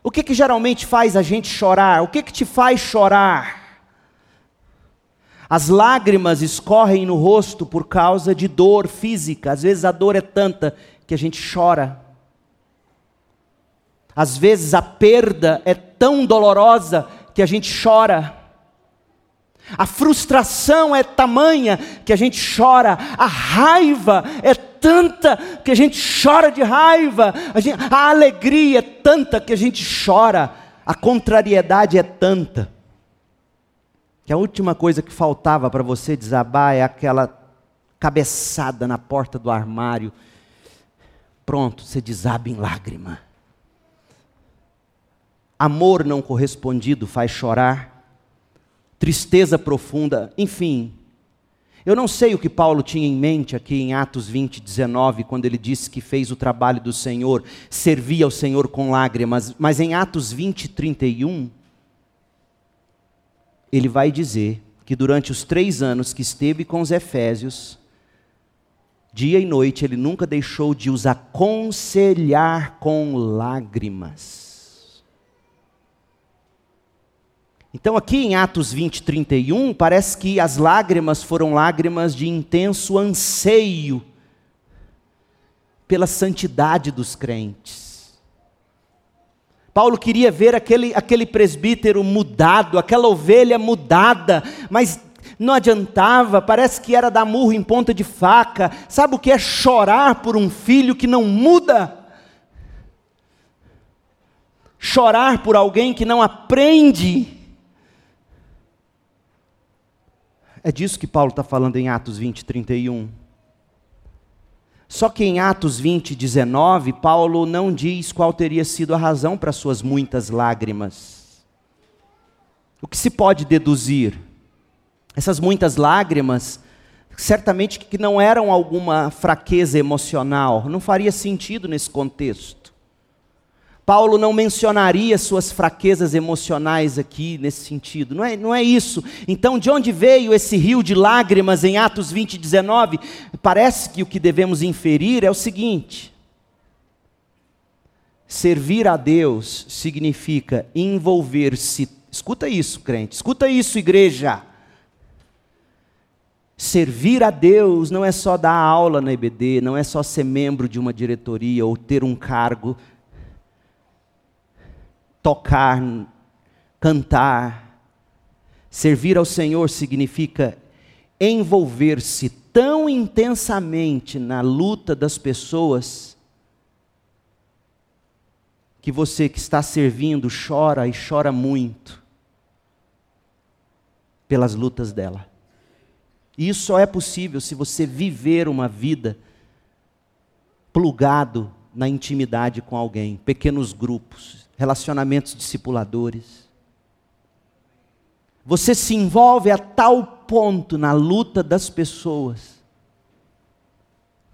A: O que, que geralmente faz a gente chorar? O que, que te faz chorar? As lágrimas escorrem no rosto por causa de dor física. Às vezes a dor é tanta que a gente chora. Às vezes a perda é tão dolorosa que a gente chora. A frustração é tamanha que a gente chora. A raiva é tanta que a gente chora de raiva. A, gente, a alegria é tanta que a gente chora. A contrariedade é tanta que a última coisa que faltava para você desabar é aquela cabeçada na porta do armário. Pronto, você desaba em lágrima. Amor não correspondido faz chorar, tristeza profunda, enfim. Eu não sei o que Paulo tinha em mente aqui em Atos 20, 19, quando ele disse que fez o trabalho do Senhor, servia ao Senhor com lágrimas, mas em Atos 20, 31, ele vai dizer que durante os três anos que esteve com os Efésios, dia e noite, ele nunca deixou de os aconselhar com lágrimas. Então, aqui em Atos 20, 31, parece que as lágrimas foram lágrimas de intenso anseio pela santidade dos crentes. Paulo queria ver aquele, aquele presbítero mudado, aquela ovelha mudada, mas não adiantava, parece que era dar murro em ponta de faca. Sabe o que é chorar por um filho que não muda? Chorar por alguém que não aprende. É disso que Paulo está falando em Atos 20, 31. Só que em Atos 20, 19, Paulo não diz qual teria sido a razão para suas muitas lágrimas. O que se pode deduzir? Essas muitas lágrimas, certamente que não eram alguma fraqueza emocional, não faria sentido nesse contexto. Paulo não mencionaria suas fraquezas emocionais aqui nesse sentido, não é, não é isso. Então, de onde veio esse rio de lágrimas em Atos 20, 19? Parece que o que devemos inferir é o seguinte: servir a Deus significa envolver-se. Escuta isso, crente, escuta isso, igreja. Servir a Deus não é só dar aula na EBD, não é só ser membro de uma diretoria ou ter um cargo tocar, cantar. Servir ao Senhor significa envolver-se tão intensamente na luta das pessoas que você que está servindo chora e chora muito pelas lutas dela. E isso só é possível se você viver uma vida plugado na intimidade com alguém, pequenos grupos, relacionamentos discipuladores. Você se envolve a tal ponto na luta das pessoas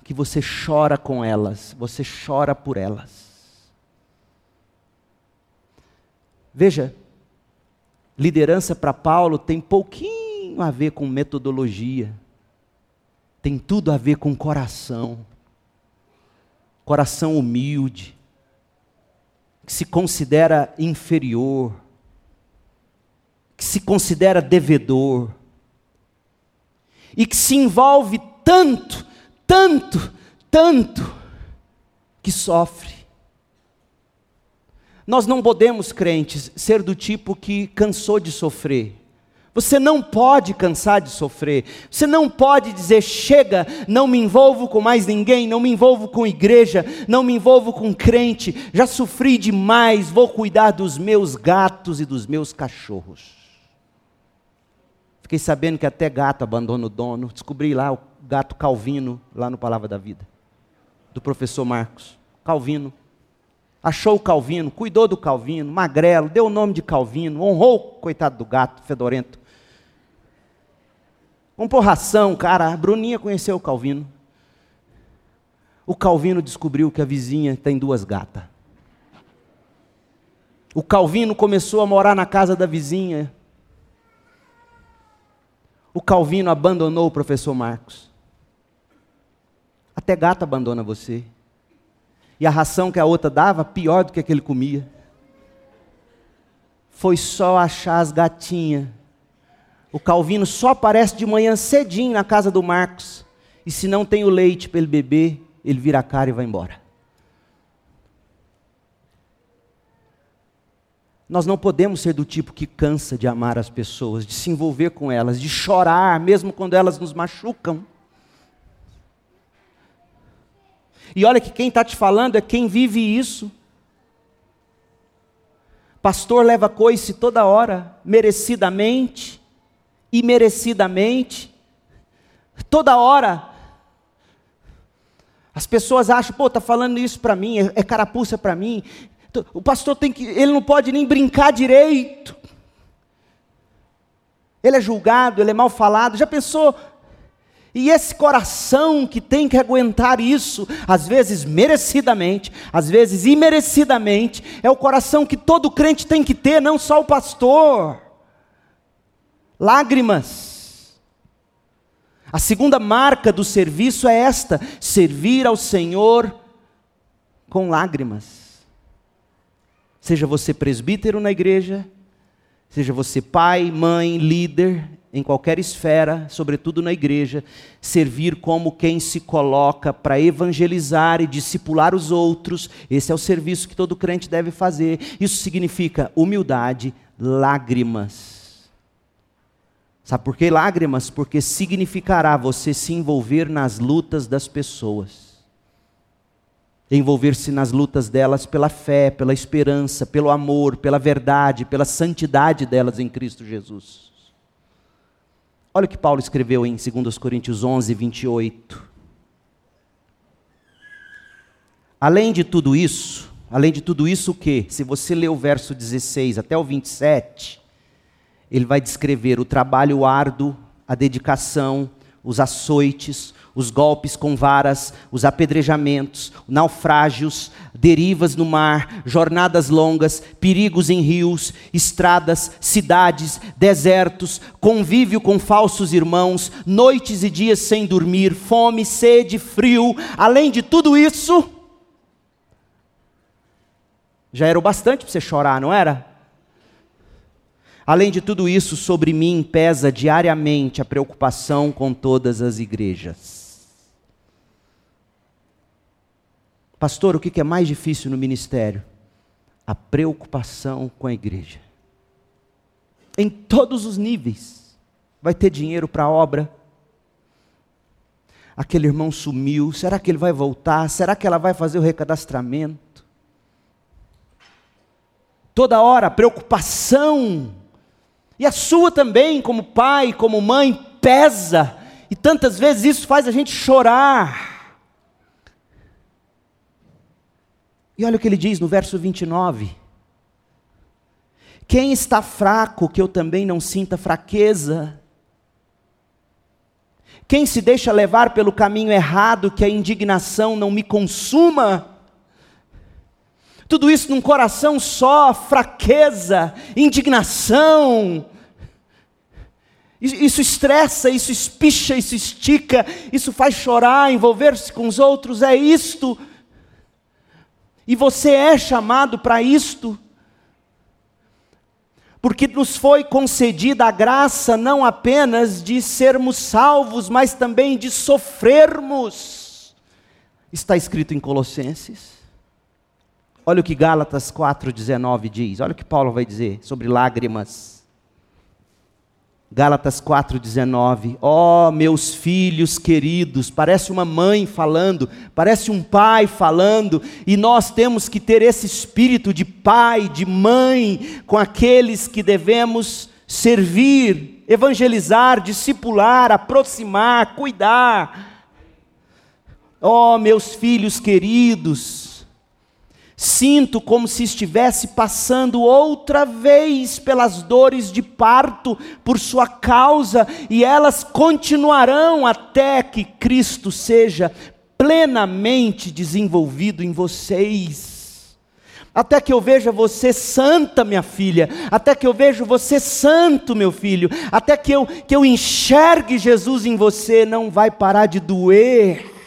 A: que você chora com elas, você chora por elas. Veja, liderança para Paulo tem pouquinho a ver com metodologia, tem tudo a ver com coração, coração humilde, que se considera inferior, que se considera devedor, e que se envolve tanto, tanto, tanto, que sofre. Nós não podemos, crentes, ser do tipo que cansou de sofrer. Você não pode cansar de sofrer. Você não pode dizer: chega, não me envolvo com mais ninguém, não me envolvo com igreja, não me envolvo com crente. Já sofri demais, vou cuidar dos meus gatos e dos meus cachorros. Fiquei sabendo que até gato abandona o dono. Descobri lá o gato Calvino, lá no Palavra da Vida, do professor Marcos. Calvino. Achou o Calvino, cuidou do Calvino, magrelo, deu o nome de Calvino, honrou o coitado do gato fedorento. Comprou ração, cara. A Bruninha conheceu o Calvino. O Calvino descobriu que a vizinha tem duas gatas. O Calvino começou a morar na casa da vizinha. O Calvino abandonou o professor Marcos. Até gato abandona você. E a ração que a outra dava, pior do que a que ele comia. Foi só achar as gatinhas O Calvino só aparece de manhã cedinho na casa do Marcos. E se não tem o leite para ele beber, ele vira a cara e vai embora. Nós não podemos ser do tipo que cansa de amar as pessoas, de se envolver com elas, de chorar, mesmo quando elas nos machucam. E olha que quem está te falando é quem vive isso. Pastor leva coice toda hora, merecidamente, imerecidamente, toda hora. As pessoas acham, pô, está falando isso para mim, é, é carapuça para mim. O pastor tem que, ele não pode nem brincar direito. Ele é julgado, ele é mal falado. Já pensou? E esse coração que tem que aguentar isso, às vezes merecidamente, às vezes imerecidamente, é o coração que todo crente tem que ter, não só o pastor. Lágrimas. A segunda marca do serviço é esta: servir ao Senhor com lágrimas. Seja você presbítero na igreja, seja você pai, mãe, líder, em qualquer esfera, sobretudo na igreja, servir como quem se coloca para evangelizar e discipular os outros. Esse é o serviço que todo crente deve fazer. Isso significa humildade, lágrimas. Sabe por que lágrimas? Porque significará você se envolver nas lutas das pessoas envolver-se nas lutas delas pela fé, pela esperança, pelo amor, pela verdade, pela santidade delas em Cristo Jesus. Olha o que Paulo escreveu em 2 Coríntios 11, 28. Além de tudo isso, além de tudo isso o que? Se você ler o verso 16 até o 27, ele vai descrever o trabalho árduo, a dedicação, os açoites, os golpes com varas, os apedrejamentos, naufrágios, derivas no mar, jornadas longas, perigos em rios, estradas, cidades, desertos, convívio com falsos irmãos, noites e dias sem dormir, fome, sede, frio. Além de tudo isso, já era o bastante para você chorar, não era? Além de tudo isso, sobre mim pesa diariamente a preocupação com todas as igrejas. Pastor, o que é mais difícil no ministério? A preocupação com a igreja. Em todos os níveis. Vai ter dinheiro para a obra? Aquele irmão sumiu, será que ele vai voltar? Será que ela vai fazer o recadastramento? Toda hora, preocupação. E a sua também, como pai, como mãe, pesa. E tantas vezes isso faz a gente chorar. E olha o que ele diz no verso 29. Quem está fraco, que eu também não sinta fraqueza. Quem se deixa levar pelo caminho errado, que a indignação não me consuma. Tudo isso num coração só, fraqueza, indignação. Isso estressa, isso espicha, isso estica, isso faz chorar, envolver-se com os outros, é isto e você é chamado para isto. Porque nos foi concedida a graça não apenas de sermos salvos, mas também de sofrermos. Está escrito em Colossenses. Olha o que Gálatas 4,19 diz. Olha o que Paulo vai dizer sobre lágrimas. Gálatas 4,19. Ó oh, meus filhos queridos, parece uma mãe falando, parece um pai falando, e nós temos que ter esse espírito de pai, de mãe, com aqueles que devemos servir, evangelizar, discipular, aproximar, cuidar. Ó oh, meus filhos queridos, Sinto como se estivesse passando outra vez pelas dores de parto por sua causa, e elas continuarão até que Cristo seja plenamente desenvolvido em vocês. Até que eu veja você santa, minha filha, até que eu veja você santo, meu filho, até que eu, que eu enxergue Jesus em você, não vai parar de doer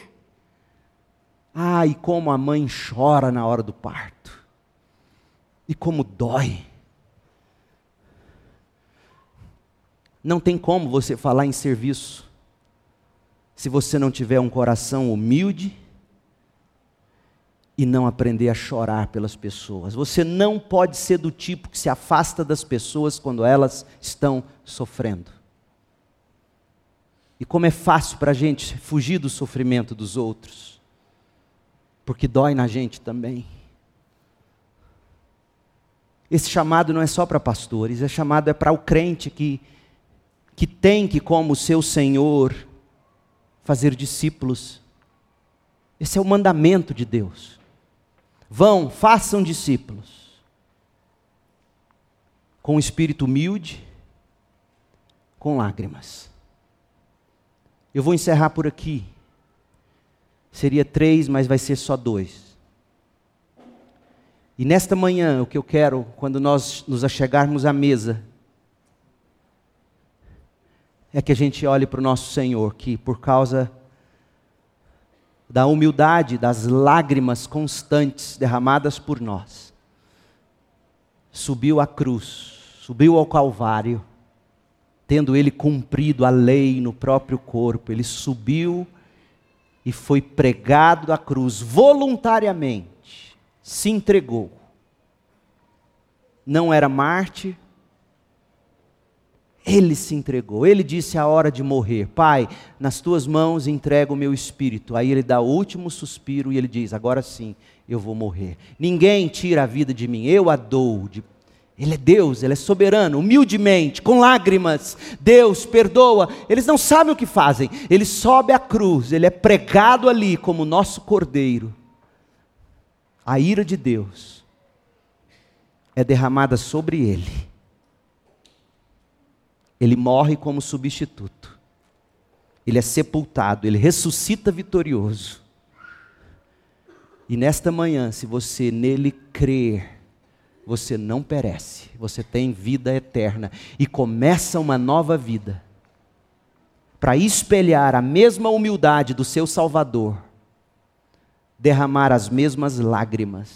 A: ah, e como a mãe chora na hora do parto. E como dói. Não tem como você falar em serviço se você não tiver um coração humilde e não aprender a chorar pelas pessoas. Você não pode ser do tipo que se afasta das pessoas quando elas estão sofrendo. E como é fácil para a gente fugir do sofrimento dos outros, porque dói na gente também. Esse chamado não é só para pastores, esse chamado é para o crente que, que tem que, como seu Senhor, fazer discípulos. Esse é o mandamento de Deus. Vão, façam discípulos. Com espírito humilde, com lágrimas. Eu vou encerrar por aqui. Seria três, mas vai ser só dois. E nesta manhã, o que eu quero, quando nós nos achegarmos à mesa, é que a gente olhe para o nosso Senhor, que por causa da humildade, das lágrimas constantes derramadas por nós, subiu à cruz, subiu ao Calvário, tendo ele cumprido a lei no próprio corpo, ele subiu e foi pregado à cruz voluntariamente, se entregou. Não era Marte, ele se entregou, ele disse a hora de morrer: Pai, nas tuas mãos entrego o meu espírito. Aí ele dá o último suspiro e ele diz: Agora sim, eu vou morrer. Ninguém tira a vida de mim, eu a dou. Ele é Deus, ele é soberano, humildemente, com lágrimas. Deus perdoa. Eles não sabem o que fazem. Ele sobe a cruz, ele é pregado ali como nosso cordeiro. A ira de Deus é derramada sobre ele ele morre como substituto. Ele é sepultado, ele ressuscita vitorioso. E nesta manhã, se você nele crer, você não perece, você tem vida eterna e começa uma nova vida. Para espelhar a mesma humildade do seu Salvador, derramar as mesmas lágrimas.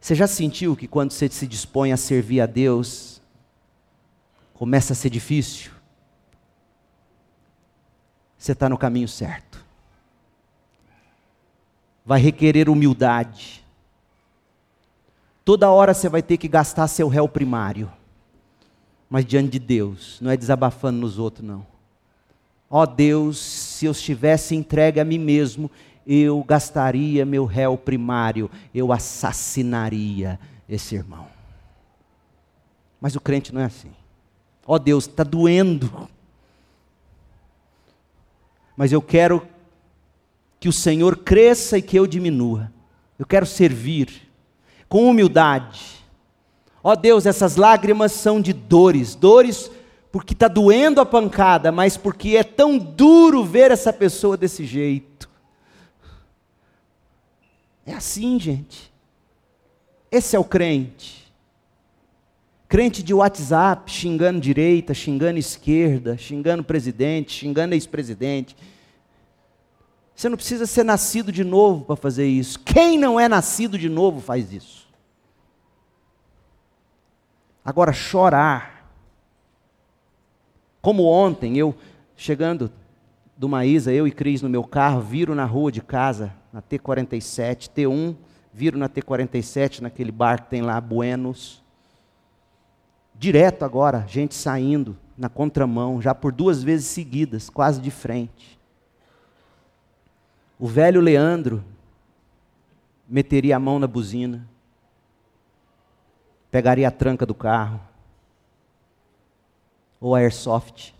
A: Você já sentiu que quando você se dispõe a servir a Deus, começa a ser difícil, você está no caminho certo. Vai requerer humildade. Toda hora você vai ter que gastar seu réu primário. Mas diante de Deus, não é desabafando nos outros, não. Ó oh Deus, se eu estivesse entregue a mim mesmo, eu gastaria meu réu primário, eu assassinaria esse irmão. Mas o crente não é assim. Ó oh, Deus, está doendo. Mas eu quero que o Senhor cresça e que eu diminua. Eu quero servir com humildade. Ó oh, Deus, essas lágrimas são de dores, dores porque está doendo a pancada, mas porque é tão duro ver essa pessoa desse jeito. É assim, gente. Esse é o crente. Crente de WhatsApp xingando direita, xingando esquerda, xingando presidente, xingando ex-presidente. Você não precisa ser nascido de novo para fazer isso. Quem não é nascido de novo faz isso. Agora, chorar. Como ontem, eu chegando do Maísa, eu e Cris no meu carro, viro na rua de casa, na T47, T1, viro na T47, naquele bar que tem lá, Buenos. Direto agora, gente saindo na contramão, já por duas vezes seguidas, quase de frente. O velho Leandro meteria a mão na buzina, pegaria a tranca do carro, ou a airsoft.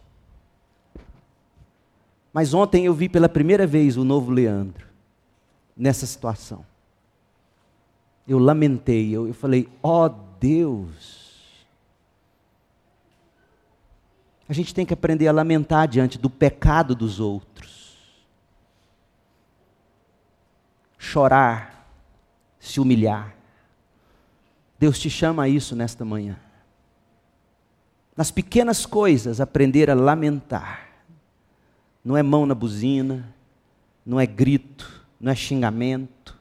A: Mas ontem eu vi pela primeira vez o novo Leandro, nessa situação. Eu lamentei, eu, eu falei: ó oh, Deus, A gente tem que aprender a lamentar diante do pecado dos outros. Chorar, se humilhar. Deus te chama a isso nesta manhã. Nas pequenas coisas, aprender a lamentar. Não é mão na buzina, não é grito, não é xingamento.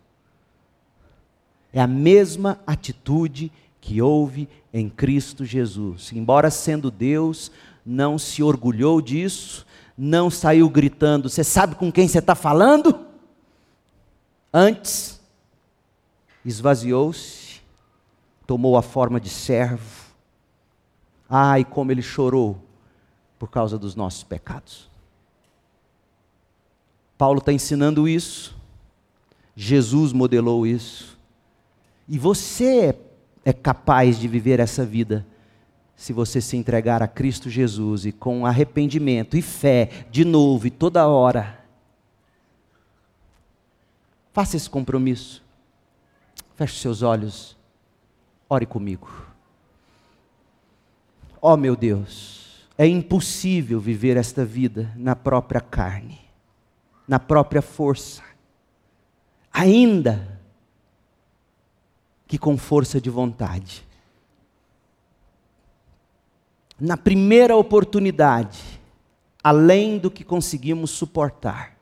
A: É a mesma atitude que houve em Cristo Jesus. Embora sendo Deus, não se orgulhou disso, não saiu gritando: Você sabe com quem você está falando? Antes, esvaziou-se, tomou a forma de servo. Ai, como ele chorou por causa dos nossos pecados. Paulo está ensinando isso, Jesus modelou isso, e você é capaz de viver essa vida se você se entregar a Cristo Jesus e com arrependimento e fé, de novo e toda hora. Faça esse compromisso. Feche seus olhos. Ore comigo. Ó oh, meu Deus, é impossível viver esta vida na própria carne, na própria força. Ainda que com força de vontade na primeira oportunidade, além do que conseguimos suportar,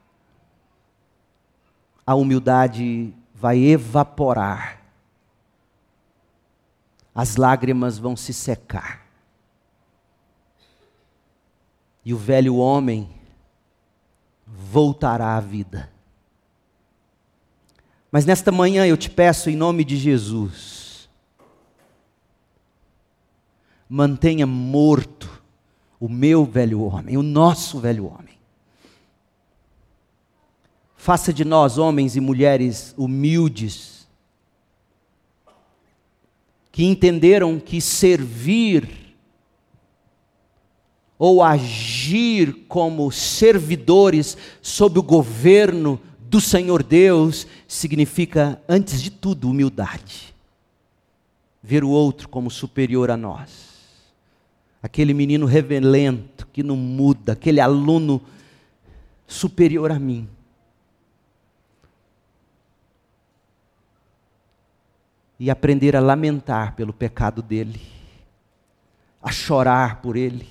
A: a humildade vai evaporar, as lágrimas vão se secar, e o velho homem voltará à vida. Mas nesta manhã eu te peço, em nome de Jesus, mantenha morto o meu velho homem, o nosso velho homem. Faça de nós homens e mulheres humildes, que entenderam que servir ou agir como servidores sob o governo do Senhor Deus significa, antes de tudo, humildade. Ver o outro como superior a nós aquele menino revelento que não muda, aquele aluno superior a mim. E aprender a lamentar pelo pecado dele, a chorar por ele.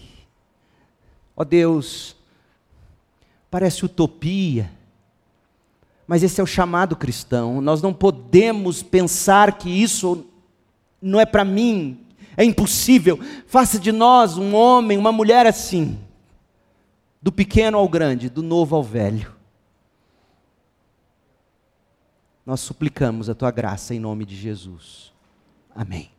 A: Ó oh Deus, parece utopia, mas esse é o chamado cristão. Nós não podemos pensar que isso não é para mim, é impossível. Faça de nós um homem, uma mulher assim, do pequeno ao grande, do novo ao velho. Nós suplicamos a tua graça em nome de Jesus. Amém.